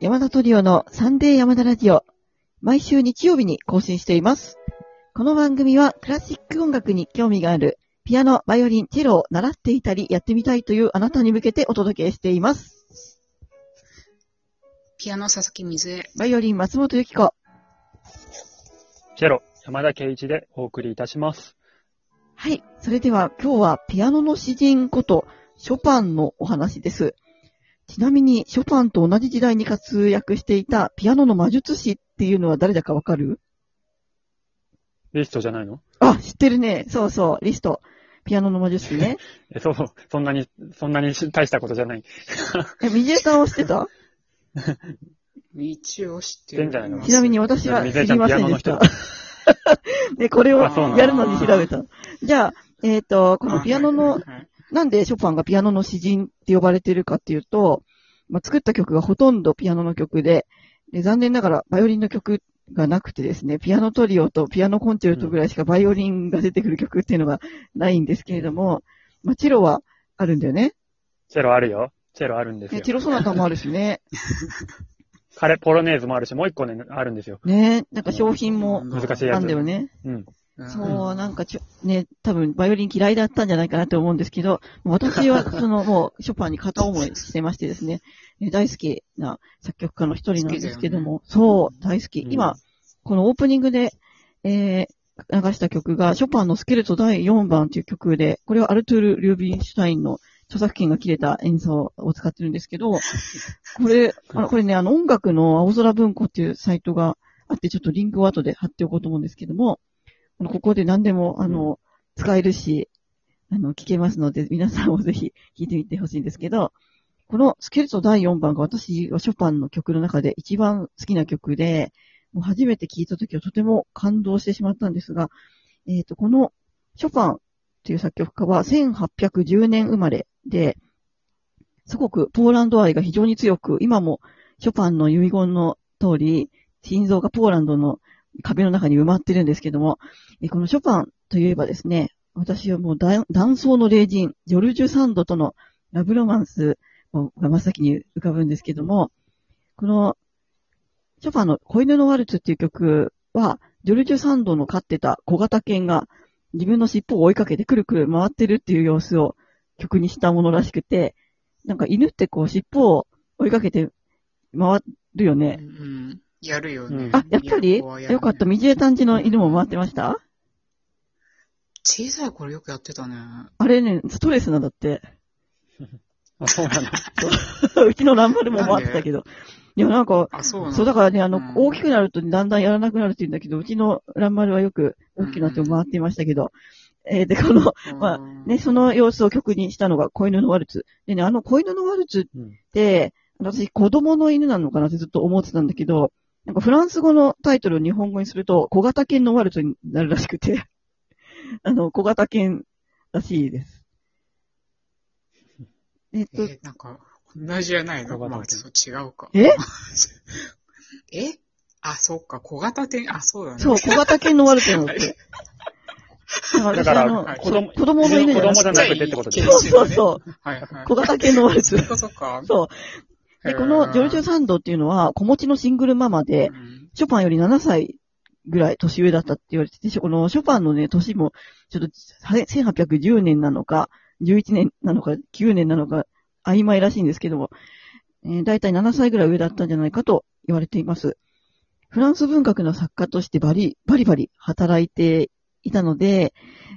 山田トリオのサンデー山田ラジオ。毎週日曜日に更新しています。この番組はクラシック音楽に興味がある、ピアノ、バイオリン、チェロを習っていたりやってみたいというあなたに向けてお届けしています。ピアノ佐々木水江。バイオリン、松本由紀子。チェロ、山田圭一でお送りいたします。はい。それでは今日はピアノの詩人ことショパンのお話です。ちなみにショパンと同じ時代に活躍していたピアノの魔術師っていうのは誰だかわかる？リストじゃないの？あ、知ってるね。そうそう、リスト。ピアノの魔術師ね。え、そう、そんなに、そんなに大したことじゃない。え、みじえさんは知ってた？一応知って知ってんじゃないの？ちなみに私は知りませんでした。で、これをやるのに調べた。じゃあ、えっ、と、このピアノの、はいなんでショパンがピアノの詩人って呼ばれてるかっていうと、まあ、作った曲がほとんどピアノの曲で、で残念ながらバイオリンの曲がなくてですね、ピアノトリオとピアノコンチェルトぐらいしかバイオリンが出てくる曲っていうのがないんですけれども、まあ、チェロはあるんだよね。チェロあるよ。チェロあるんですねよ。チェロソナタもあるしね。カレ、ポロネーズもあるし、もう一個ね、あるんですよ。ねなんか商品もあ難しいやつ。んだよね。うん。うんそう、なんかちょ、ね、多分、バイオリン嫌いだったんじゃないかなと思うんですけど、私は、その、もう、ショパンに片思いしてましてですね、え大好きな作曲家の一人なんですけども、そう、大好き。うん今、このオープニングで、えー、流した曲が、ショパンのスケルト第4番という曲で、これはアルトゥール・リュービンシュタインの著作権が切れた演奏を使ってるんですけど、これ、あの、これね、あの、音楽の青空文庫っていうサイトがあって、ちょっとリンクを後で貼っておこうと思うんですけども、ここで何でも、あの、使えるし、あの、聞けますので、皆さんもぜひ聞いてみてほしいんですけど、このスケルト第4番が私はショパンの曲の中で一番好きな曲で、もう初めて聴いた時はとても感動してしまったんですが、えっ、と、このショパンという作曲家は1810年生まれで、すごくポーランド愛が非常に強く、今もショパンの遺言の通り、心臓がポーランドの壁の中に埋まってるんですけども、このショパンといえばですね、私はもう断断層の霊人、ジョルジュ・サンドとのラブロマンスが真っ先に浮かぶんですけども、この、ショパンの子犬のワルツっていう曲は、ジョルジュ・サンドの飼ってた小型犬が自分の尻尾を追いかけてくるくる回ってるっていう様子を曲にしたものらしくて、なんか犬ってこう尻尾を追いかけて回るようね。ん。やるよね。うんあ、やっぱり？よかった。水江炭治の犬も回ってました？小さい頃よくやってたね。あれね、ストレスなんだって。あ、そうなの？うちのランバルも回ってたけど。いや、なんか、あ、そうなんそうだからね、あの、うん大きくなるとだんだんやらなくなるって言うんだけど、うちのランバルはよく大きくなって回っていましたけど、えーで、この、まあね、その様子を曲にしたのが子犬のワルツ。でね、あの子犬のワルツうん。って、私子供の犬なのかなってずっと思ってたんだけど、なんかフランス語のタイトルを日本語にすると、小型犬のワルツになるらしくて、あの、小型犬らしいです。えっと、え、なんか、同じじゃないの？小型まあ、ちょっと違うか。え？え？あ、そっか、小型犬、あ、そうだね。そう、小型犬のワルツなのって。だから子供子供の犬じゃなくて子供じゃなくてってことでそうそうそう。はいはい。小型犬のワルツそっ。かそっか。そう。で、このジョルジュ・サンドっていうのは、子持ちのシングルママでう、んショパンより7歳ぐらい年上だったって言われてて、このショパンのね、年も、ちょっと、は1810年なのか、11年なのか、9年なのか、曖昧らしいんですけども、えー、だいたい7歳ぐらい上だったんじゃないかと言われています。フランス文学の作家としてバリ、バリバリ働いていたので、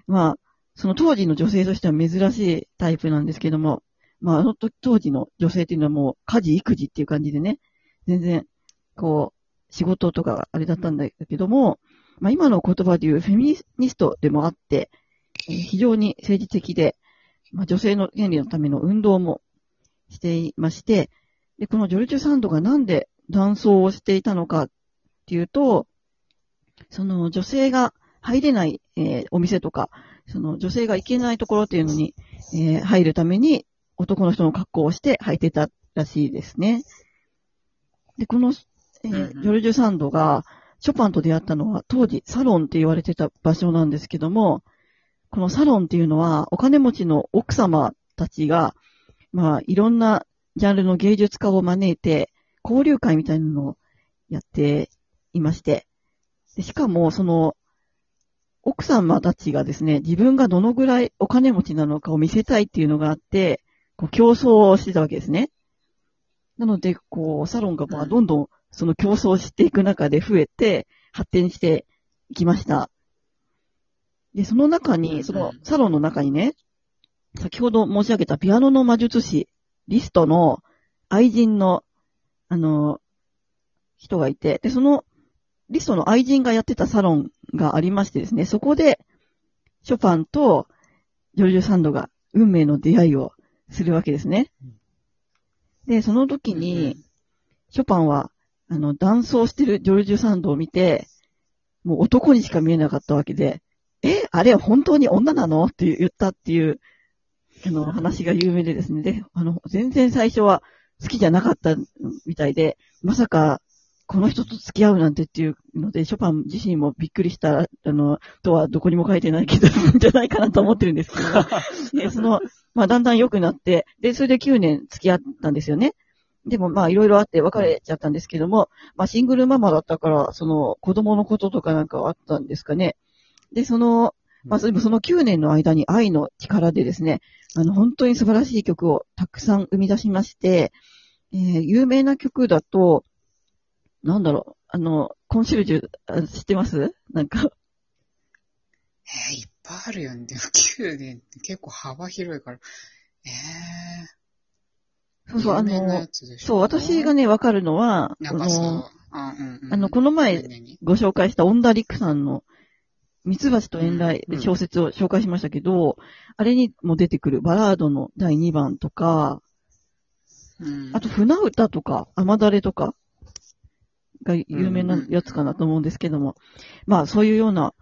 まあ、その当時の女性としては珍しいタイプなんですけども、まあ、あの時当時の女性っていうのはもう家事、育児っていう感じでね、全然、こう、仕事とかあれだったんだけども、まあ今の言葉で言うフェミニストでもあって、非常に政治的で、まあ女性の権利のための運動もしていまして、で、このジョルジュ・サンドがなんで男装をしていたのかっていうと、その女性が入れない、えーお店とか、その女性が行けないところっていうのに、えー入るために男の人の格好をして履いてたらしいですね。で、この、えージョルジュ・サンドが、ショパンと出会ったのは当時サロンって言われてた場所なんですけども、このサロンっていうのは、お金持ちの奥様たちが、まあ、いろんなジャンルの芸術家を招いて、交流会みたいなのをやっていまして、でしかも、その、奥様たちがですね、自分がどのぐらいお金持ちなのかを見せたいっていうのがあって、こう競争をしてたわけですね。なので、こう、サロンがまあうんどんどんその競争をしていく中で増えて、発展していきました。で、その中うんに、そのサロンの中にね、先ほど申し上げたピアノの魔術師、リストの愛人の、あの、人がいて、で、そのリストの愛人がやってたサロンがありましてですね、そこで、ショパンとジョルジュ・サンドが運命の出会いをするわけですね。で、その時に、ショパンは、あの、男装してるジョルジュ・サンドを見て、もう男にしか見えなかったわけで、え、あれ本当に女なの？って言ったっていう、あの、話が有名でですね。で、あの、全然最初は好きじゃなかったみたいで、まさか、この人と付き合うなんてっていうので、ショパン自身もびっくりした、あの、とはどこにも書いてないけど、じゃないかなと思ってるんですけど、で、その、まあ、だんだん良くなって、で、それで9年付き合ったんですよね。でもまあいろいろあって別れちゃったんですけども、まあシングルママだったから、その子供のこととかなんかはあったんですかね。で、その、まあその9年の間に愛の力でですね、あの本当に素晴らしい曲をたくさん生み出しまして、えー有名な曲だと、なんだろう、あの、コンシェルジュ、あ知ってます？なんか、えー、いっぱいあるよね。でも9年って結構幅広いから。えー、そうそう、あの、そう、私がね、わかるのは、なんかさこの、、あ、うんうん。あのこの前ご紹介したオンダリックさんの、ミツバチと遠雷うん小説を紹介しましたけど、あれにも出てくるバラードの第2番とか、うん。あと船歌とか、雨だれとかが有名なやつかなと思うんですけども、まあそういうような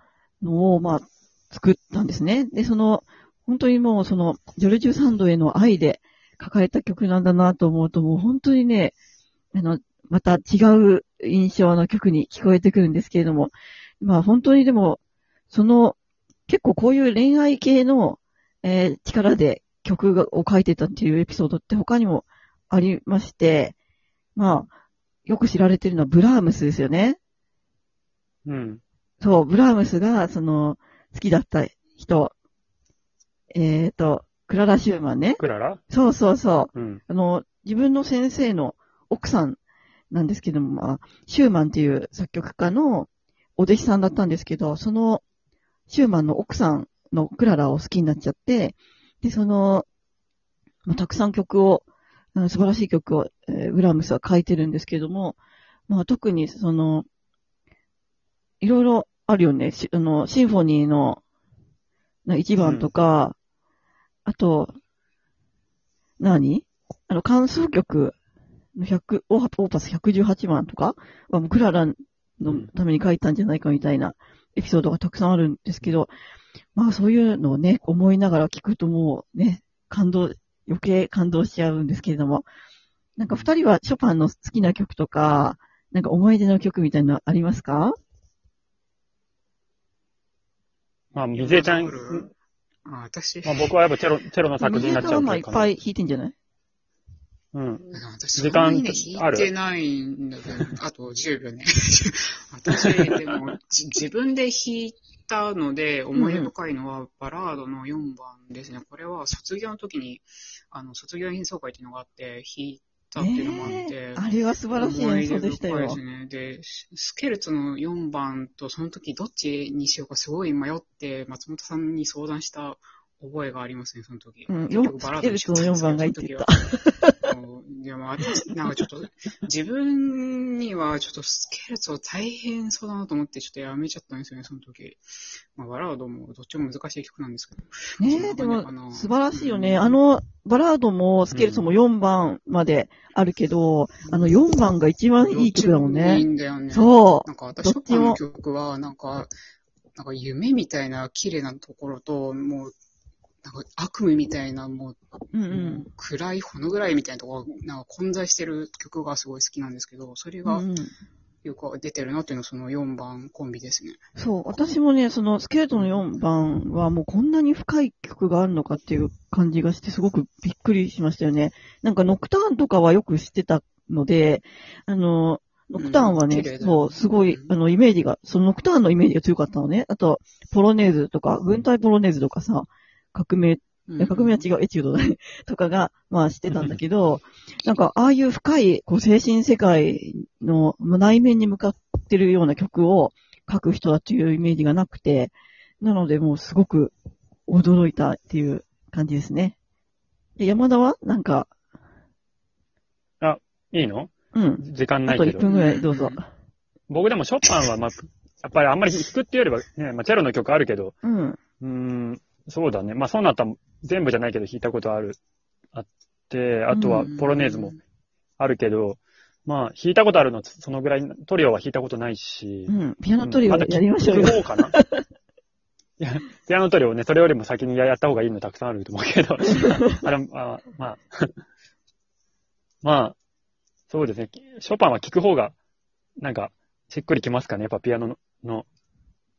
のを、まあ作ったんですね。で、その、本当にもうその、ジョルジュ・サンドへの愛で書かれた曲なんだなと思うと、もう本当にね、あの、また違う印象の曲に聞こえてくるんですけれども、まあ本当にでも、その、結構こういう恋愛系の、えー力で曲がを書いてたっていうエピソードって他にもありまして、まあ、よく知られてるのはブラームスですよね。うん。そう、ブラームスが、その、好きだった人、えっ、と、クララ・シューマンね。クララ？そうそうそう。うん。あの、自分の先生の奥さんなんですけども、まあ、シューマンっていう作曲家のお弟子さんだったんですけど、その、シューマンの奥さんのクララを好きになっちゃって、で、その、まあ、たくさん曲を、あの素晴らしい曲を、えーブラームスは書いてるんですけども、まあ、特にその、いろいろあるよね。あの、シンフォニーの、な一番とか、あと、何？あの、感想曲の100、オーオーパス118番とかはもうクララのために書いたんじゃないかみたいなエピソードがたくさんあるんですけど、まあそういうのをね、思いながら聞くともうね、感動、余計感動しちゃうんですけれども、なんか二人はショパンの好きな曲とか、なんか思い出の曲みたいなのありますか？まあ、みずえちゃん、ある。あ、私、まあ僕はやっぱチェロ、チェロの作品になっちゃうまあいっぱい。弾いてんじゃない？うん。私、時間そんなにね弾いてないんだけど、あと10秒ね。私、でも、じ自分で弾いたので、思い出深いのは、バラードの4番ですね。これは卒業の時に、あの、卒業演奏会っていうのがあって、弾いたっていうのもあって、えーあれは素晴らしい演奏でしたよです。ね。で、スケルツの4番とその時どっちにしようかすごい迷って、松本さんに相談した覚えがありますね、その時。うん、結よ局バラードのちゃったんです4けど番がいいってた。そういや、まあ、なんかちょっと、自分にはちょっとスケルツを大変そうだなと思って、ちょっとやめちゃったんですよね、その時。まあ、バラードもどっちも難しい曲なんですけど。ねえ、でも、素晴らしいよね。うんあの、バラードもスケルツも4番まであるけど、あの4番が一番いい曲だもんどっちもいいね。んだよね。そなんか私、の曲は、なんか、なんか夢みたいな綺麗なところと、もう、なんか悪夢みたいな、もう、う。うんうん。暗いほの暗いみたいなところが、なんか混在してる曲がすごい好きなんですけど、それが、よく出てるなっていうのはその4番コンビですね。そう、私もね、そのスケルトンの4番はもうこんなに深い曲があるのかっていう感じがしてすごくびっくりしましたよね。なんかノクターンとかはよく知ってたので、あの、ノクターンはね、うんそう、すごい、あの、イメージが、そのノクターンのイメージが強かったのね。あと、ポロネーズとか、軍隊ポロネーズとかさ、革命いや革命は違う、エチュードだね。とかが、まあしてたんだけど、なんか、ああいう深い、こう、精神世界のまあ内面に向かってるような曲を書く人だというイメージがなくて、なので、もうすごく驚いたっていう感じですね。で山田はなんか、いいの？うん。時間なあと1いけど。分ぐらいどうぞ。僕でもショパンは、まあ、やっぱりあんまり弾くっていうよりは、ね、まあ、チェロの曲あるけど、うん。うーん、そうだね。まあ、そうなったら全部じゃないけど弾いたことある、あって、あとはポロネーズもあるけど、まあ、弾いたことあるの、そのぐらい、トリオは弾いたことないしう、ん。ピアノトリオやりましょうよ。まだ聞く方かな。いや、ピアノトリオね、それよりも先にやった方がいいのたくさんあると思うけど、あれ、あまあ、まあ、そうですね。ショパンは聴く方が、なんか、しっくりきますかね？やっぱピアノのの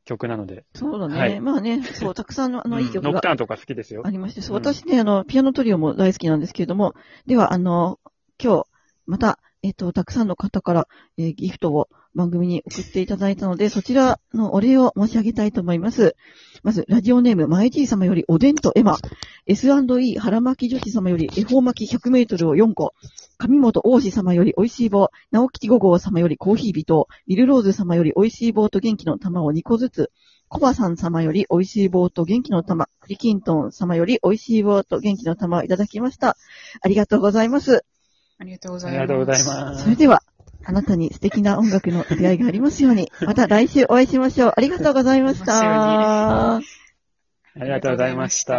曲なので。そうだね。はいまあね、そう、たくさんの、あの、いい曲がノクターンとか好きですよあ。りまして、そう、うん私ね、あの、ピアノトリオも大好きなんですけれども、では、あの、今日、また、えっ、と、たくさんの方から、えーギフトを番組に送っていただいたので、そちらのお礼を申し上げたいと思います。まず、ラジオネーム、マイジー様よりおでんとエマ、S&E 腹巻き女子様より恵方巻き100メートルを4個、上本王子様より美味しい棒、直吉五号様よりコーヒー人、ミルローズ様より美味しい棒と元気の玉を2個ずつ、コバさん様より美味しい棒と元気の玉、クリキントン様より美味しい棒と元気の玉をいただきました。ありがとうございます。ありがとうございます。ありがとうございます。それでは、あなたに素敵な音楽の出会いがありますように、また来週お会いしましょう。ありがとうございました。ありがとうございました。